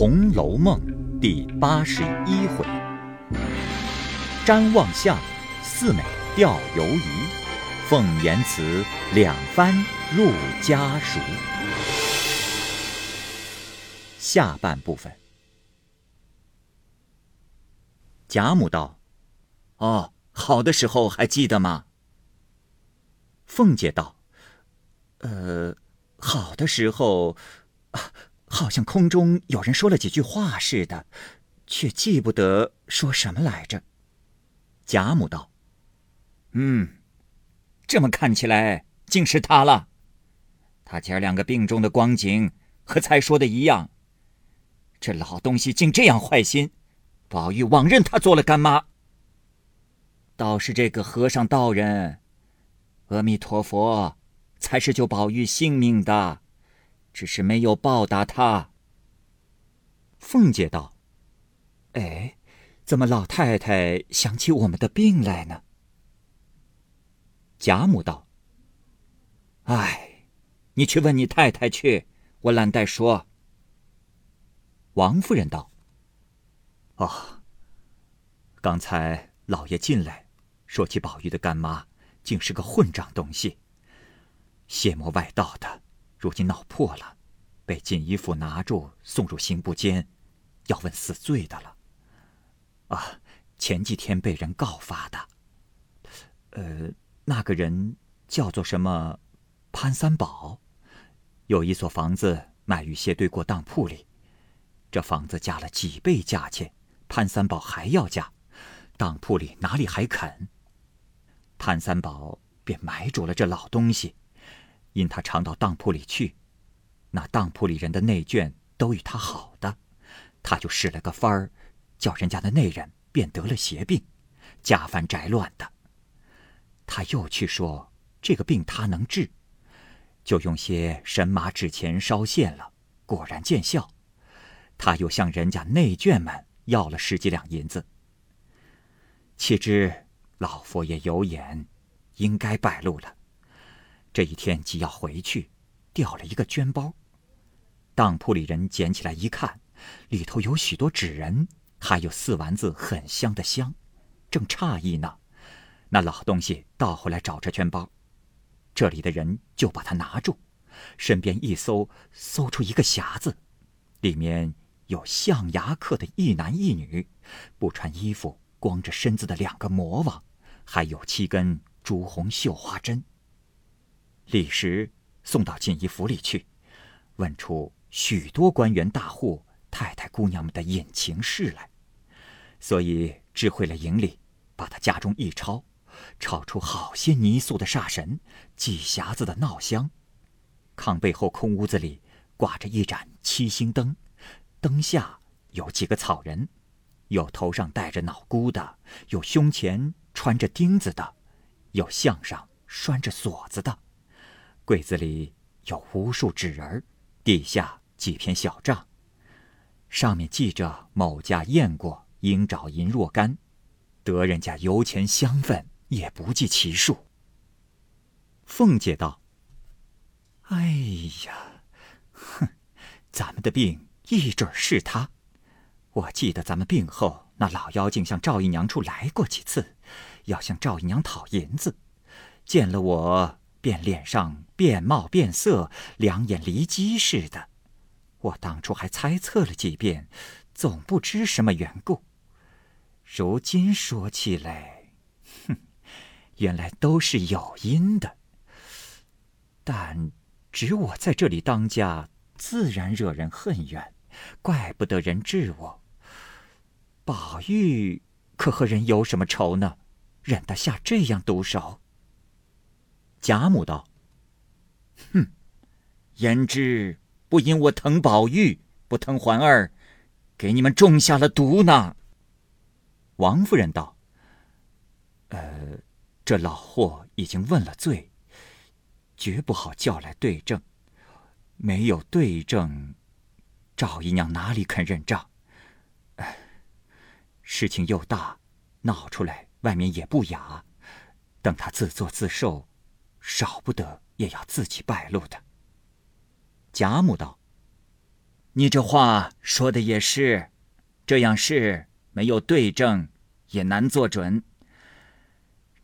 红楼梦》第八十一回：瞻望下，四美钓游鱼；凤言辞，两番入家塾。下半部分，贾母道：“哦，好的时候还记得吗？”凤姐道：“呃，好的时候，啊。”好像空中有人说了几句话似的，却记不得说什么来着。贾母道：“嗯，这么看起来，竟是他了。他前两个病重的光景和才说的一样。这老东西竟这样坏心，宝玉枉认他做了干妈。倒是这个和尚道人，阿弥陀佛，才是救宝玉性命的。”只是没有报答他。凤姐道：“哎，怎么老太太想起我们的病来呢？”贾母道：“哎，你去问你太太去，我懒得说。”王夫人道：“哦，刚才老爷进来，说起宝玉的干妈，竟是个混账东西，邪魔外道的。”如今闹破了，被锦衣府拿住，送入刑部监，要问死罪的了。啊，前几天被人告发的。呃，那个人叫做什么？潘三宝，有一所房子卖玉鞋堆过当铺里，这房子加了几倍价钱，潘三宝还要加，当铺里哪里还肯？潘三宝便买主了这老东西。因他常到当铺里去，那当铺里人的内眷都与他好的，他就使了个法儿，叫人家的内人便得了邪病，家翻宅乱的。他又去说这个病他能治，就用些神马纸钱烧现了，果然见效。他又向人家内眷们要了十几两银子。岂知老佛爷有眼，应该败露了。这一天即要回去，掉了一个绢包。当铺里人捡起来一看，里头有许多纸人，还有四丸子很香的香。正诧异呢，那老东西倒回来找这绢包，这里的人就把他拿住，身边一搜，搜出一个匣子，里面有象牙刻的一男一女，不穿衣服，光着身子的两个魔王，还有七根朱红绣花针。李时送到锦衣府里去，问出许多官员大户、太太姑娘们的隐情事来，所以知会了营里，把他家中一抄，抄出好些泥塑的煞神、几匣子的闹香。炕背后空屋子里挂着一盏七星灯，灯下有几个草人，有头上戴着脑箍的，有胸前穿着钉子的，有项上拴着锁子的。柜子里有无数纸人底下几篇小账，上面记着某家验过，应找银若干，得人家油钱香粉也不计其数。凤姐道：“哎呀，哼，咱们的病一准是他。我记得咱们病后，那老妖精向赵姨娘处来过几次，要向赵姨娘讨银子，见了我。”便脸上变貌变色，两眼离机似的。我当初还猜测了几遍，总不知什么缘故。如今说起来，哼，原来都是有因的。但只我在这里当家，自然惹人恨怨，怪不得人治我。宝玉可和人有什么仇呢？忍得下这样毒手？贾母道：“哼，焉知不因我疼宝玉，不疼环儿，给你们种下了毒呢？”王夫人道：“呃，这老货已经问了罪，绝不好叫来对证。没有对证，赵姨娘哪里肯认账？哎，事情又大，闹出来外面也不雅。等他自作自受。”少不得也要自己败露的。贾母道：“你这话说的也是，这样事没有对证，也难做准。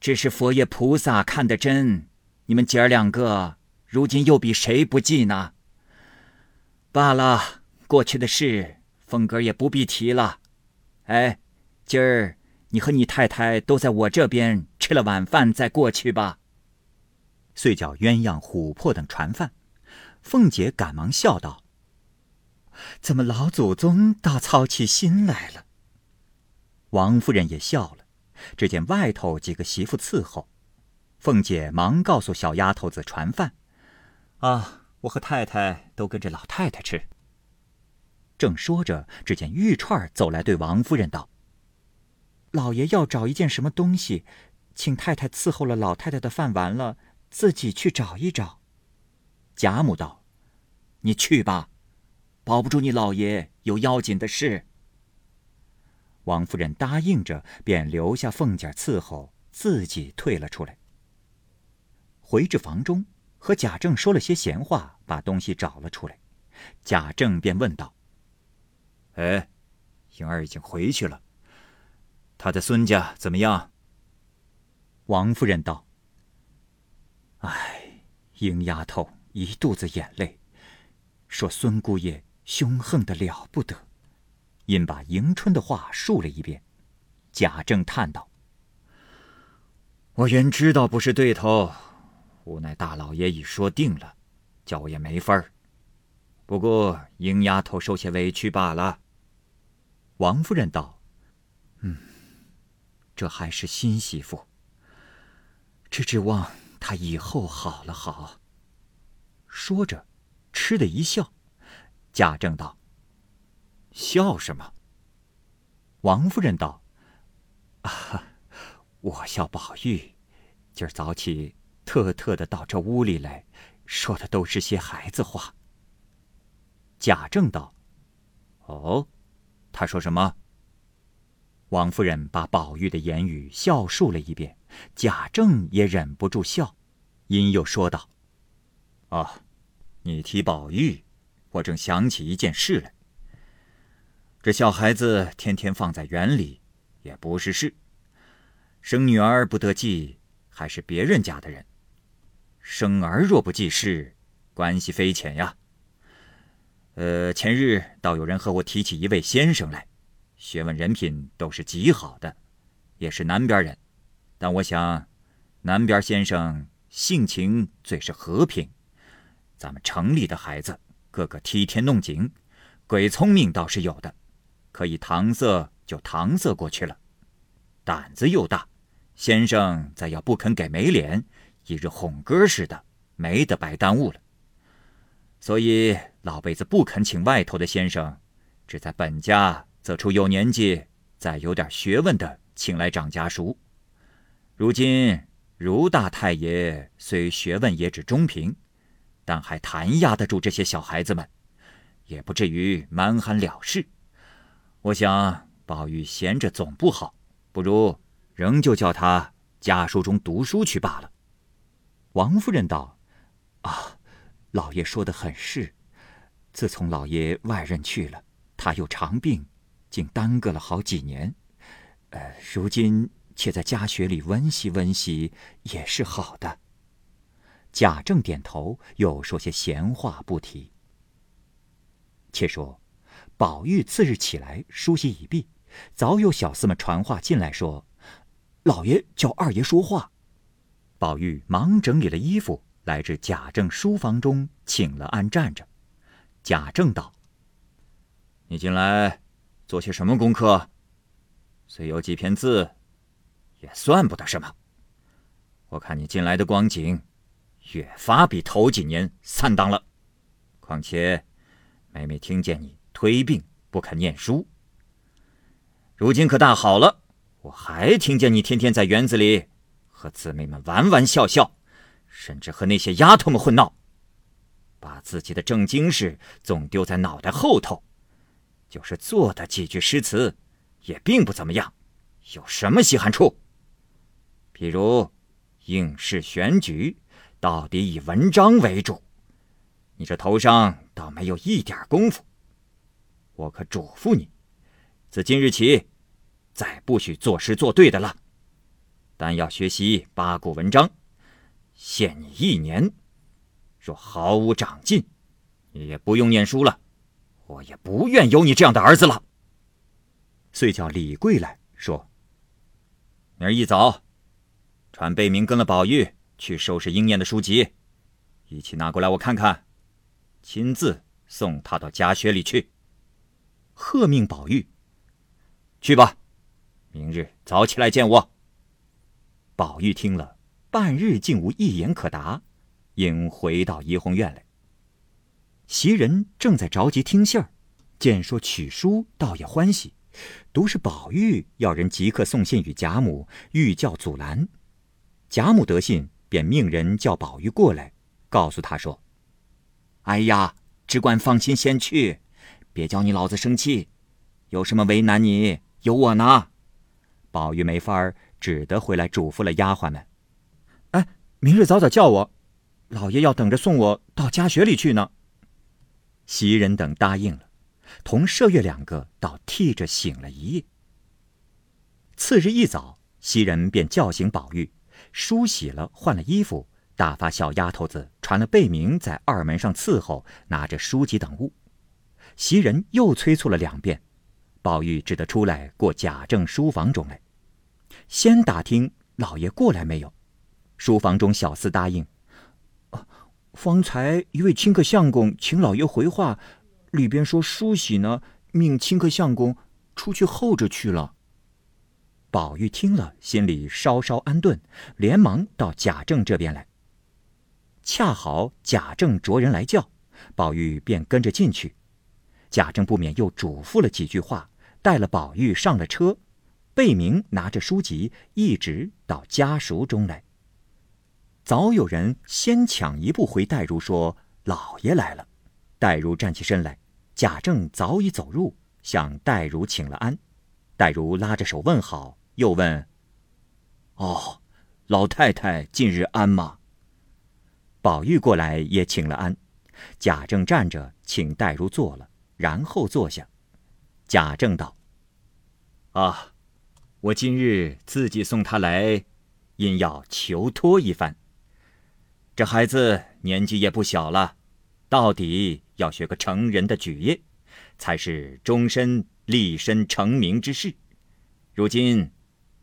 只是佛爷菩萨看得真，你们姐儿两个如今又比谁不济呢？罢了，过去的事，凤哥也不必提了。哎，今儿你和你太太都在我这边吃了晚饭，再过去吧。遂叫鸳鸯、琥珀等传饭。凤姐赶忙笑道。怎么老祖宗倒操起心来了？王夫人也笑了。只见外头几个媳妇伺候，凤姐忙告诉小丫头子传饭：“啊，我和太太都跟着老太太吃。”正说着，只见玉串走来，对王夫人道：“老爷要找一件什么东西，请太太伺候了老太太的饭完了，自己去找一找。”贾母道：“你去吧。”保不住你老爷有要紧的事。王夫人答应着，便留下凤姐伺候，自己退了出来。回至房中，和贾政说了些闲话，把东西找了出来。贾政便问道：“哎，英儿已经回去了，他的孙家怎么样？”王夫人道：“哎，英丫头一肚子眼泪，说孙姑爷。”凶横的了不得，因把迎春的话述了一遍。贾政叹道：“我原知道不是对头，无奈大老爷已说定了，叫我也没法儿。不过英丫头受些委屈罢了。”王夫人道：“嗯，这还是新媳妇，只指望他以后好了好。”说着，嗤的一笑。贾政道：“笑什么？”王夫人道：“啊，我笑宝玉，今儿早起特特的到这屋里来，说的都是些孩子话。”贾政道：“哦，他说什么？”王夫人把宝玉的言语笑述了一遍，贾政也忍不住笑，因又说道：“啊，你提宝玉。”我正想起一件事来。这小孩子天天放在园里，也不是事。生女儿不得计，还是别人家的人；生儿若不计事，关系非浅呀。呃，前日倒有人和我提起一位先生来，学问人品都是极好的，也是南边人。但我想，南边先生性情最是和平，咱们城里的孩子。个个梯天弄井，鬼聪明倒是有的，可以搪塞就搪塞过去了。胆子又大，先生再要不肯给没脸，一日哄歌似的，没得白耽误了。所以老辈子不肯请外头的先生，只在本家则出有年纪、再有点学问的，请来掌家塾。如今如大太爷虽学问也只中平。但还弹压得住这些小孩子们，也不至于蛮憨了事。我想宝玉闲着总不好，不如仍旧叫他家书中读书去罢了。王夫人道：“啊，老爷说的很是。自从老爷外任去了，他又长病，竟耽搁了好几年。呃，如今且在家学里温习温习，也是好的。”贾政点头，又说些闲话不提。且说，宝玉次日起来梳洗已毕，早有小厮们传话进来，说：“老爷叫二爷说话。”宝玉忙整理了衣服，来至贾政书房中，请了安站着。贾政道：“你进来做些什么功课？虽有几篇字，也算不得什么。我看你近来的光景。”越发比头几年散荡了，况且每每听见你推病不肯念书，如今可大好了，我还听见你天天在园子里和姊妹们玩玩笑笑，甚至和那些丫头们混闹，把自己的正经事总丢在脑袋后头，就是做的几句诗词，也并不怎么样，有什么稀罕处？譬如应试选举。到底以文章为主，你这头上倒没有一点功夫，我可嘱咐你，自今日起，再不许作诗作对的了，但要学习八股文章。限你一年，若毫无长进，你也不用念书了。我也不愿有你这样的儿子了。遂叫李贵来说：“明儿一早，传贝明跟了宝玉去收拾英念的书籍，一起拿过来我看看，亲自送他到家学里去。”喝命宝玉：“去吧，明日早起来见我。”宝玉听了。半日竟无一言可答，应回到怡红院来。袭人正在着急听信儿，见说取书，倒也欢喜。独是宝玉要人即刻送信与贾母，欲叫阻拦。贾母得信，便命人叫宝玉过来，告诉他说：“哎呀，只管放心先去，别叫你老子生气。有什么为难你，有我呢。”宝玉没法儿，只得回来嘱咐了丫鬟们。哎明日早早叫我，老爷要等着送我到家学里去呢。袭人等答应了，同麝月两个倒替着醒了一夜。次日一早，袭人便叫醒宝玉，梳洗了，换了衣服，打发小丫头子传了贝名在二门上伺候，拿着书籍等物。袭人又催促了两遍，宝玉只得出来过贾政书房中来，先打听老爷过来没有。书房中，小厮答应：“方才一位清客相公请老爷回话，里边说梳洗呢，命清客相公出去候着去了。”宝玉听了，心里稍稍安顿，连忙到贾政这边来。恰好贾政着人来叫，宝玉便跟着进去。贾政不免又嘱咐了几句话，带了宝玉上了车，贝明拿着书籍一直到家塾中来。早有人先抢一步回黛如说：“老爷来了。”黛如站起身来，贾政早已走入，向黛如请了安。黛如拉着手问好，又问：“哦，老太太近日安吗？”宝玉过来也请了安。贾政站着请黛如坐了，然后坐下。贾政道：“啊，我今日自己送他来，因要求托一番。”这孩子年纪也不小了，到底要学个成人的举业，才是终身立身成名之事。如今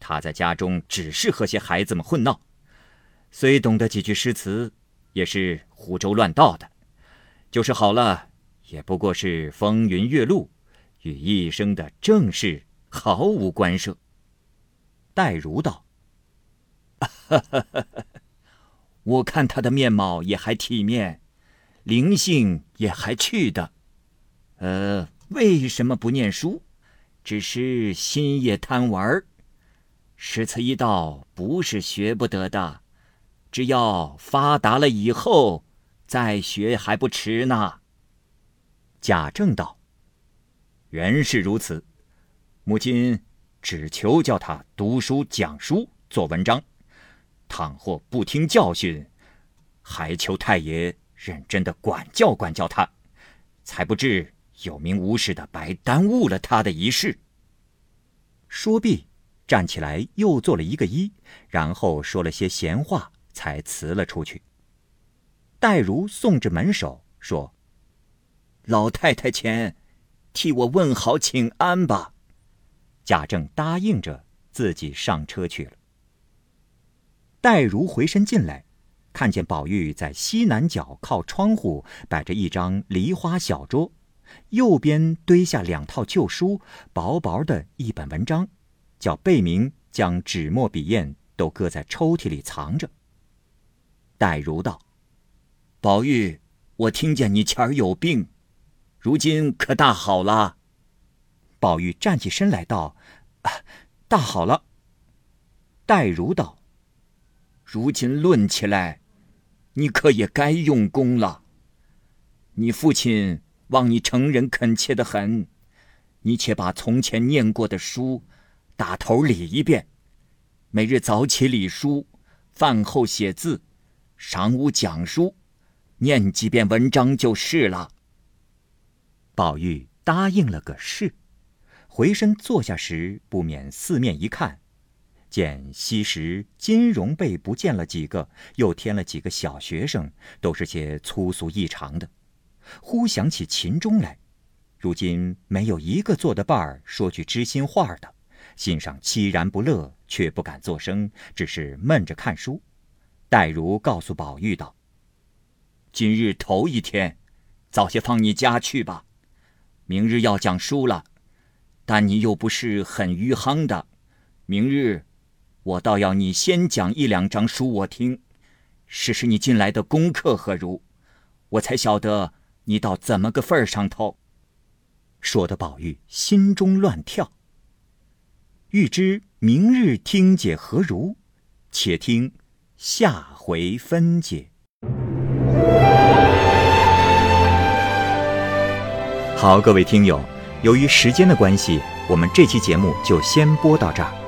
他在家中只是和些孩子们混闹，虽懂得几句诗词，也是胡诌乱道的。就是好了，也不过是风云月露，与一生的正事毫无关涉。戴如道：“哈哈哈哈。”我看他的面貌也还体面，灵性也还去的，呃，为什么不念书？只是心也贪玩儿。诗词一道不是学不得的，只要发达了以后再学还不迟呢。贾政道：“原是如此，母亲只求叫他读书、讲书、做文章。”倘或不听教训，还求太爷认真的管教管教他，才不至有名无实的白耽误了他的一世。说毕，站起来又做了一个揖，然后说了些闲话，才辞了出去。黛如送至门首，说：“老太太前，替我问好请安吧。”贾政答应着，自己上车去了。黛如回身进来，看见宝玉在西南角靠窗户摆着一张梨花小桌，右边堆下两套旧书，薄薄的一本文章，叫贝明将纸墨笔砚都搁在抽屉里藏着。黛如道：“宝玉，我听见你前儿有病，如今可大好了。”宝玉站起身来道：“啊大好了。”黛如道。如今论起来，你可也该用功了。你父亲望你成人恳切的很，你且把从前念过的书打头理一遍，每日早起理书，饭后写字，晌午讲书，念几遍文章就是了。宝玉答应了个是。回身坐下时，不免四面一看，见昔时金融被不见了几个，又添了几个小学生，都是些粗俗异常的。忽想起秦钟来，如今没有一个做的伴儿说句知心话的，心上凄然不乐，却不敢作声，只是闷着看书。黛如告诉宝玉道：“今日头一天，早些放你家去吧。明日要讲书了，但你又不是很愚夯的，明日我倒要你先讲一两章书我听，试试你近来的功课何如，我才晓得你到怎么个份儿上头。”说的宝玉心中乱跳。欲知明日听解何如，且听。下回分解。好，各位听友，由于时间的关系，我们这期节目就先播到这儿。